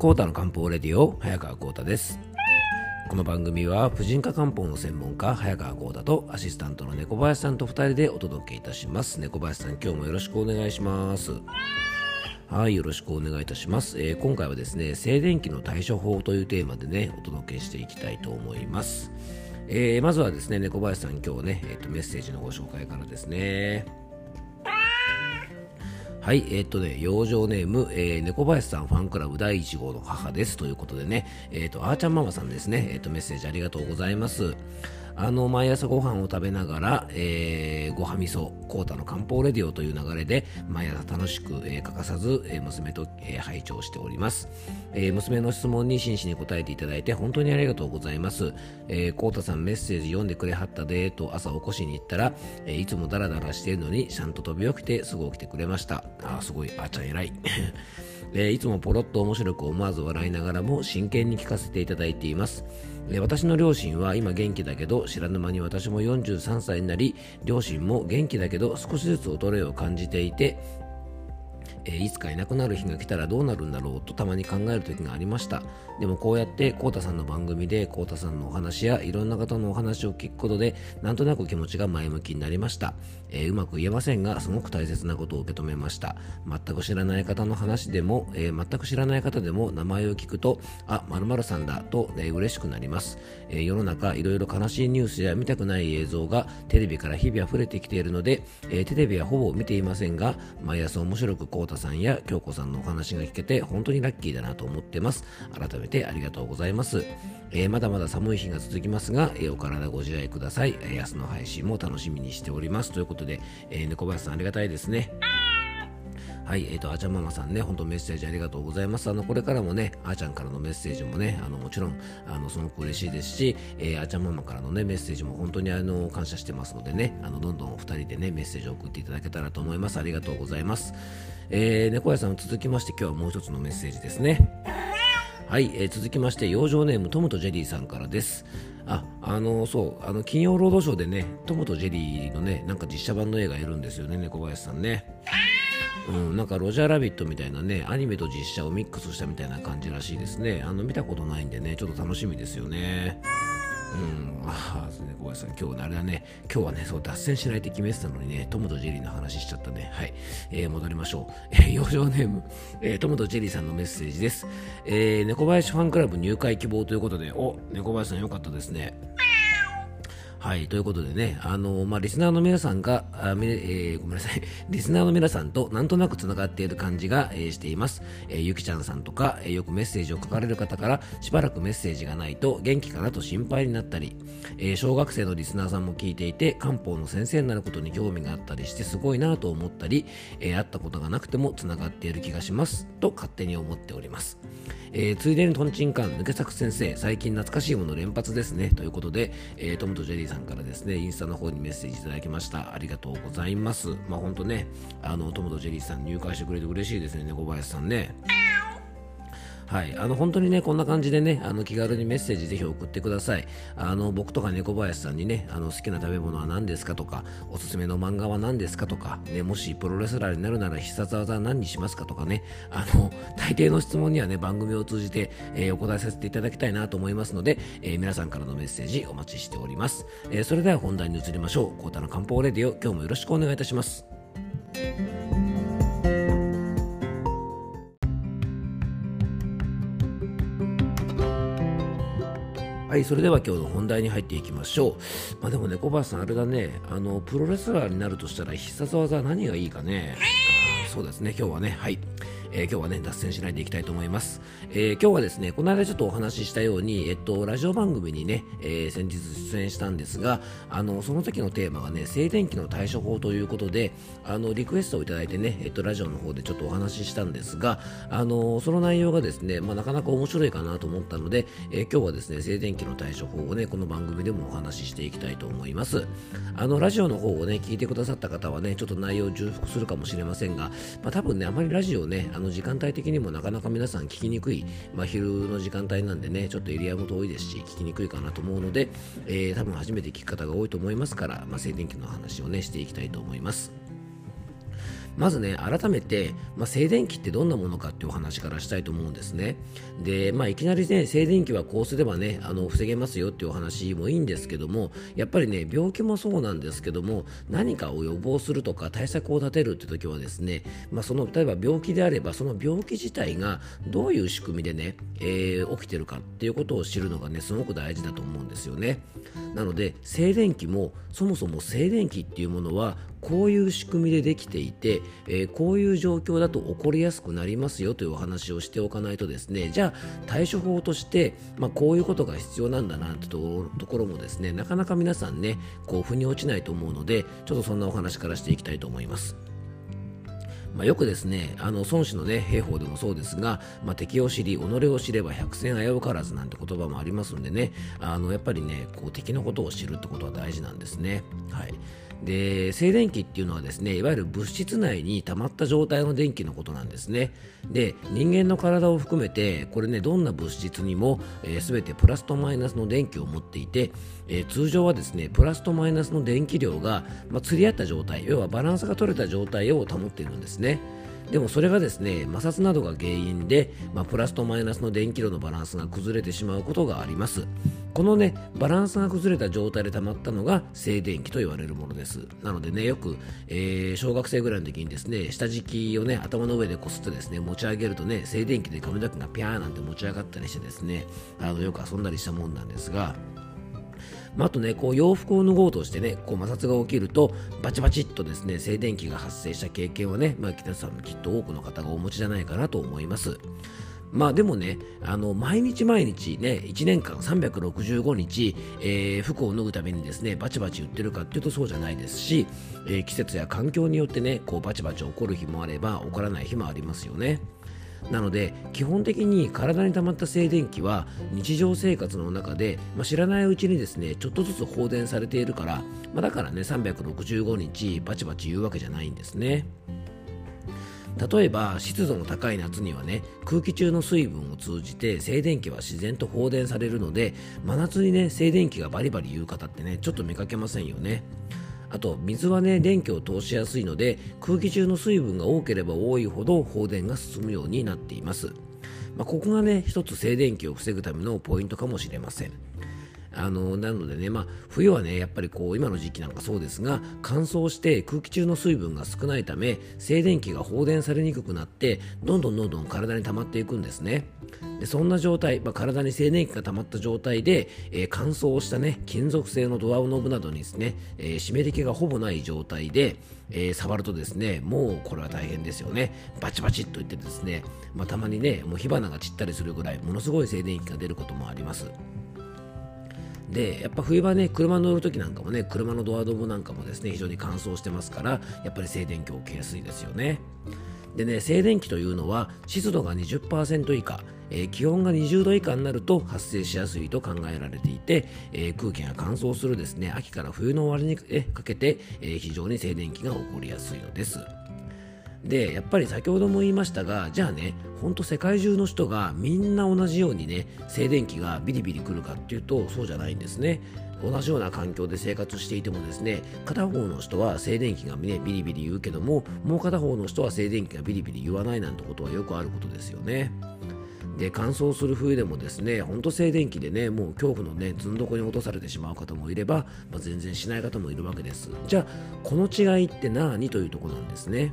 コータの漢方レディオ早川コータです。この番組は婦人科漢方の専門家早川コータとアシスタントの猫林さんと2人でお届けいたします。猫林さん今日もよろしくお願いします。はいよろしくお願いいたします、えー、今回はですね静電気の対処法というテーマでねお届けしていきたいと思います。えー、まずはですね猫林さん今日ね、えーとメッセージのご紹介からですね。はい、えー、っとね、養生ネーム、えー、猫林さんファンクラブ第1号の母ですということでね、えー、っと、あーちゃんママさんですね、えー、っと、メッセージありがとうございます。あの毎朝ご飯を食べながら、えー、ごはみそ、コータの漢方レディオという流れで毎朝楽しく、えー、欠かさず、えー、娘と、えー、拝聴しております、えー、娘の質問に真摯に答えていただいて本当にありがとうございます、えー、コータさんメッセージ読んでくれはったでと朝起こしに行ったら、えー、いつもダラダラしているのにちゃんと飛び起きてすぐ起きてくれました。あすごい。あちゃん偉い。えー、いつもポロッと面白く思わず笑いながらも真剣に聞かせていただいています。えー、私の両親は今元気だけど知らぬ間に私も43歳になり両親も元気だけど少しずつ衰えを感じていてえー、いつかいなくなる日が来たらどうなるんだろうとたまに考える時がありました。でもこうやってコウタさんの番組でコウタさんのお話やいろんな方のお話を聞くことでなんとなく気持ちが前向きになりました、えー、うまく言えませんがすごく大切なことを受け止めました。全く知らない方の話でも、えー、全く知らない方でも名前を聞くとあまるさんだと、ね、嬉しくなります、えー、世の中いろいろ悲しいニュースや見たくない映像がテレビから日々溢れてきているので、えテレビはほぼ見ていませんが毎朝面白くコウタさんや京子さんのお話が聞けて本当にラッキーだなと思ってます改めてありがとうございます、えー、まだまだ寒い日が続きますが、えー、お体ご自愛ください、えー、明日の配信も楽しみにしておりますということで、えー、猫林さんありがたいですねはい、えっ、ー、と、あちゃんママさんね、本当メッセージありがとうございます。あの、これからもね、あーちゃんからのメッセージもね、あの、もちろん、あの、すごく嬉しいですし、えー、あちゃんママからのね、メッセージも本当にあの、感謝してますのでね、あの、どんどんお二人でね、メッセージを送っていただけたらと思います。ありがとうございます。えー、猫屋さん続きまして今日はもう一つのメッセージですね。はい、えー、続きまして養生ネームトムとジェリーさんからです。あ、あのそうあの金曜ロードショーでねトムとジェリーのねなんか実写版の映画いるんですよね猫林さんね。うん、なんかロジャーラビットみたいなね、アニメと実写をミックスしたみたいな感じらしいですね。あの、見たことないんでね、ちょっと楽しみですよね。うん、ああ、ね、小林さん、今日、あれだね、今日はね、そう、脱線しないって決めてたのにね、トムとジェリーの話しちゃったね。はい。えー、戻りましょう。えー、養生ネーム、えー、トムとジェリーさんのメッセージです。えー、猫林ファンクラブ入会希望ということで、お、猫林さんよかったですね。はい、ということでね、あのまあ、リスナーの皆さんが、あえー、ごめんなさい、リスナーの皆さんとなんとなく繋がっている感じが、えー、しています。えー、ゆきちゃんさんとか、え、よくメッセージを書かれる方から、しばらくメッセージがないと元気かなと心配になったり、え、小学生のリスナーさんも聞いていて、漢方の先生になることに興味があったりしてすごいなと思ったり、え、会ったことがなくても繋がっている気がします、と勝手に思っております。え、ついでにトンチンカン抜け作先生最近懐かしいもの連発ですねということで、えー、トムとジェリーさんからですねインスタの方にメッセージいただきました。ありがとうございます。まあ本当ねあのトムとジェリーさん入会してくれて嬉しいですね小林さんね。はい、あの本当にねこんな感じでねあの気軽にメッセージぜひ送ってください。あの僕とか猫林さんにねあの好きな食べ物は何ですかとかおすすめの漫画は何ですかとか、ね、もしプロレスラーになるなら必殺技は何にしますかとかねあの大抵の質問にはね番組を通じて、えー、お答えさせていただきたいなと思いますので、えー、皆さんからのメッセージお待ちしております、えー、それでは本題に移りましょう。コータの漢方レディオ今日もよろしくお願いいたします。はい、それでは今日の本題に入っていきましょう。まあでもね、小橋さん、あれだね、あの、プロレスラーになるとしたら必殺技は何がいいかね。そうですね、今日はね、はい。えー、今日はね、脱線しないでいきたいと思います。えー、今日はですね、この間ちょっとお話ししたように、えっと、ラジオ番組にね、え、先日出演したんですが、あの、その時のテーマがね、静電気の対処法ということで、あの、リクエストをいただいてね、えっと、ラジオの方でちょっとお話ししたんですが、あの、その内容がですね、まあ、なかなか面白いかなと思ったので、え今日はですね、静電気の対処法をね、この番組でもお話ししていきたいと思います。あの、ラジオの方をね、聞いてくださった方はね、ちょっと内容重複するかもしれませんが、まあ、多分ね、あまりラジオね、の、時間帯的にもなかなか皆さん聞きにくい、まあ、昼の時間帯なんでね、ちょっとエリアも遠いですし、聞きにくいかなと思うので、えー、多分初めて聞く方が多いと思いますから、まあ、静電気の話をね、していきたいと思います。まずね改めて、まあ、静電気ってどんなものかっていうお話からしたいと思うんですね。で、まあ、いきなりね静電気はこうすればねあの防げますよっていうお話もいいんですけどもやっぱりね病気もそうなんですけども何かを予防するとか対策を立てるって時はですね、まあ、その例えば病気であればその病気自体がどういう仕組みでね、えー、起きてるかっていうことを知るのがねすごく大事だと思うんですよね。なので静電気もそもそも静電気っていうものはこういう仕組みでできていて、えー、こういう状況だと起こりやすくなりますよというお話をしておかないとですねじゃあ対処法として、まあ、こういうことが必要なんだなというところもですねなかなか皆さんねこう腑に落ちないと思うのでちょっとそんなお話からしていきたいと思います。まあ、よくですね、あの孫子の、ね、兵法でもそうですが、まあ、敵を知り、己を知れば百戦危うからずなんて言葉もありますんでね、あのやっぱりね、こう敵のことを知るってことは大事なんですね。はいで静電気っていうのはですねいわゆる物質内に溜まった状態の電気のことなんですね。で人間の体を含めてこれねどんな物質にも、えー、全てプラスとマイナスの電気を持っていて、えー、通常はですねプラスとマイナスの電気量が、まあ、釣り合った状態要はバランスが取れた状態を保っているんですね。でもそれがですね摩擦などが原因で、まあ、プラスとマイナスの電気量のバランスが崩れてしまうことがあります。このねバランスが崩れた状態で溜まったのが静電気と言われるものです。なのでねよく、えー、小学生ぐらいの時にですね下敷きをね頭の上でこすってですね持ち上げるとね静電気で髪の毛がピャーなんて持ち上がったりしてですねあのよく遊んだりしたもんなんですがまあ、あとね、こう洋服を脱ごうとしてね、こう摩擦が起きると、バチバチっとですね、静電気が発生した経験はね、まあ、北さんきっと多くの方がお持ちじゃないかなと思います。まあでもね、あの毎日毎日ね、1年間365日、えー、服を脱ぐためにですね、バチバチ言ってるかっていうとそうじゃないですし、えー、季節や環境によってね、こうバチバチ起こる日もあれば、起こらない日もありますよね。なので基本的に体に溜まった静電気は日常生活の中で、まあ、知らないうちにですねちょっとずつ放電されているから、まあ、だからね365日バチバチ言うわけじゃないんですね。例えば湿度の高い夏にはね空気中の水分を通じて静電気は自然と放電されるので真夏にね静電気がバリバリ言う方ってねちょっと見かけませんよねあと水はね電気を通しやすいので空気中の水分が多ければ多いほど放電が進むようになっています、まあ、ここがね一つ静電気を防ぐためのポイントかもしれません。あのなのでね、まあ、冬はねやっぱりこう今の時期なんかそうですが乾燥して空気中の水分が少ないため静電気が放電されにくくなってどんどんどんどん体に溜まっていくんですね。でそんな状態、まあ、体に静電気が溜まった状態で、えー、乾燥したね金属製のドアノブなどにですね、えー、湿り気がほぼない状態で、えー、触るとですねもうこれは大変ですよね。バチバチっといってですね、まあ、たまにねもう火花が散ったりするぐらいものすごい静電気が出ることもあります。でやっぱ冬場ね車乗るときなんかもね車のドアドブなんかもですね非常に乾燥してますからやっぱり静電気を受けやすいですよね。でね静電気というのは湿度が20%以下、えー、気温が20度以下になると発生しやすいと考えられていて、えー、空気が乾燥するですね秋から冬の終わりにかけて、えー、非常に静電気が起こりやすいのです。でやっぱり先ほども言いましたがじゃあねほんと世界中の人がみんな同じようにね静電気がビリビリくるかっていうとそうじゃないんですね。同じような環境で生活していてもですね片方の人は静電気が、ね、ビリビリ言うけどももう片方の人は静電気がビリビリ言わないなんてことはよくあることですよね。で乾燥する冬でもですねほんと静電気でねもう恐怖のねずんどこに落とされてしまう方もいれば、まあ、全然しない方もいるわけです。じゃあこの違いって何というとこなんですね？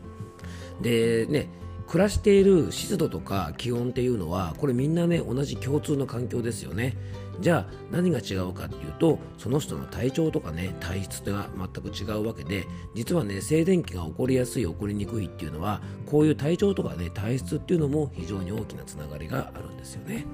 でね暮らしている湿度とか気温っていうのはこれみんなね同じ共通の環境ですよね。じゃあ何が違うかっていうとその人の体調とかね体質が全く違うわけで実はね静電気が起こりやすい起こりにくいっていうのはこういう体調とかね体質っていうのも非常に大きなつながりがあるんですよね。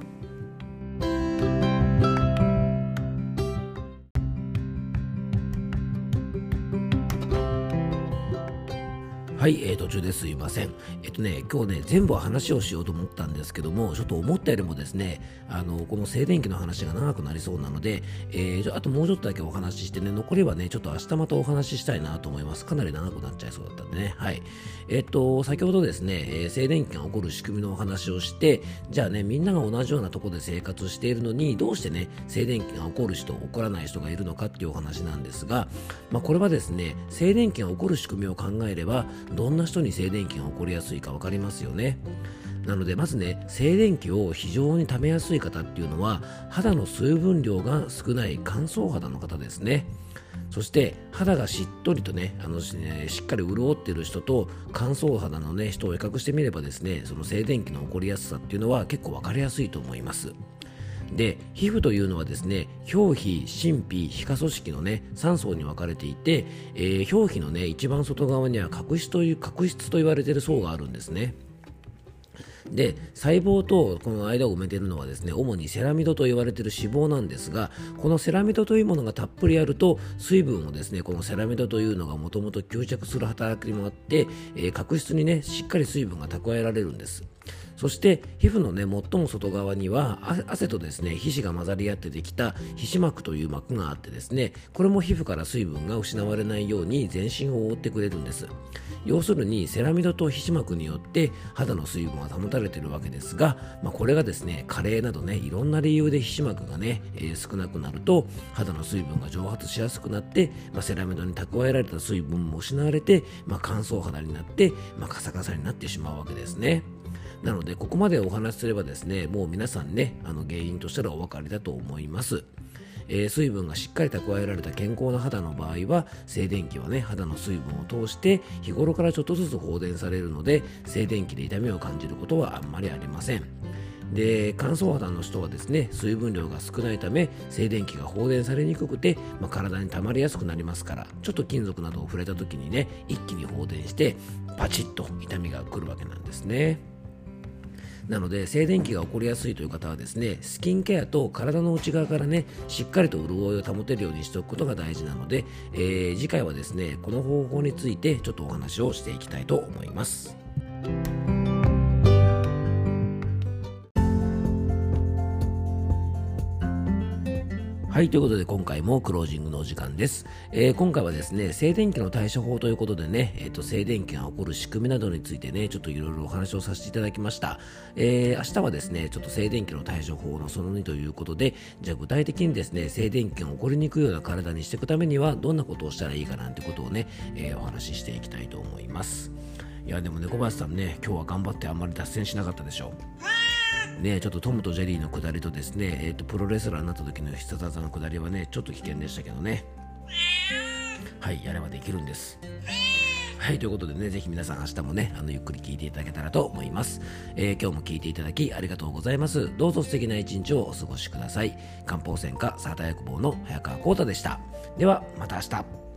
はい、えー、途中ですいません。えっとね、今日ね、全部話をしようと思ったんですけども、ちょっと思ったよりもですね、あの、この静電気の話が長くなりそうなので、えー、あともうちょっとだけお話ししてね、残りはね、ちょっと明日またお話ししたいなと思います。かなり長くなっちゃいそうだったんでね。はい。えっと、先ほどですね、えー、静電気が起こる仕組みのお話をして、じゃあね、みんなが同じようなとこで生活しているのに、どうしてね、静電気が起こる人、起こらない人がいるのかっていうお話なんですが、まあ、これはですね、静電気が起こる仕組みを考えれば、どんな人に静電気が起こりやすいか分かりますよね。なのでまずね静電気を非常に溜めやすい方っていうのは肌の水分量が少ない乾燥肌の方ですねそして肌がしっとりとねあのねしっかり潤ってる人と乾燥肌のね人を比較してみればですねその静電気の起こりやすさっていうのは結構分かりやすいと思いますで皮膚というのはですね表皮、真皮、皮下組織のね3層に分かれていて、えー、表皮のね一番外側には角質という角質と言われている層があるんですね。で細胞とこの間を埋めているのはですね主にセラミドと言われている脂肪なんですがこのセラミドというものがたっぷりあると水分をですねこのセラミドというのがもともと吸着する働きもあって、えー、角質にねしっかり水分が蓄えられるんですそして皮膚のね最も外側には汗とですね皮脂が混ざり合ってできた皮脂膜という膜があってですねこれも皮膚から水分が失われないように全身を覆ってくれるんです要するにセラミドと皮脂膜によって肌の水分が保たれているわけですが、まあ、これがですね加齢などねいろんな理由で皮脂膜がね、えー、少なくなると肌の水分が蒸発しやすくなって、まあ、セラミドに蓄えられた水分も失われて、まあ、乾燥肌になって、まカサカサになってしまうわけですね。なので、ここまでお話しすればですね、もう皆さんね、あの原因としたらお分かりだと思います。えー、水分がしっかり蓄えられた健康な肌の場合は静電気はね肌の水分を通して日頃からちょっとずつ放電されるので静電気で痛みを感じることはあんまりありませんで乾燥肌の人はですね水分量が少ないため静電気が放電されにくくて、まあ、体に溜まりやすくなりますからちょっと金属などを触れた時にね一気に放電してパチッと痛みが来るわけなんですね。なので静電気が起こりやすいという方はですねスキンケアと体の内側からねしっかりと潤いを保てるようにしておくことが大事なので、えー、次回はですねこの方法についてちょっとお話をしていきたいと思います。はい、ということで今回もクロージングのお時間です。えー、今回はですね、静電気の対処法ということでね、えっ、ー、と、静電気が起こる仕組みなどについてね、ちょっといろいろお話をさせていただきました。えー、明日はですね、ちょっと静電気の対処法のその2ということで、じゃあ具体的にですね、静電気が起こりにくいような体にしていくためには、どんなことをしたらいいかなんてことをね、え、お話ししていきたいと思います。いや、でもね、小林さんね、今日は頑張ってあんまり脱線しなかったでしょう。ね、ちょっとトムとジェリーの下りとですね、えーと、プロレスラーになった時の必殺技の下りはね、ちょっと危険でしたけどね。はい、やればできるんです。はい、ということでね、ぜひ皆さん明日もね、あの、ゆっくり聞いていただけたらと思います。えー、今日も聞いていただきありがとうございます。どうぞ素敵な一日をお過ごしください。漢方専科サータ薬房の早川幸太でした。では、また明日。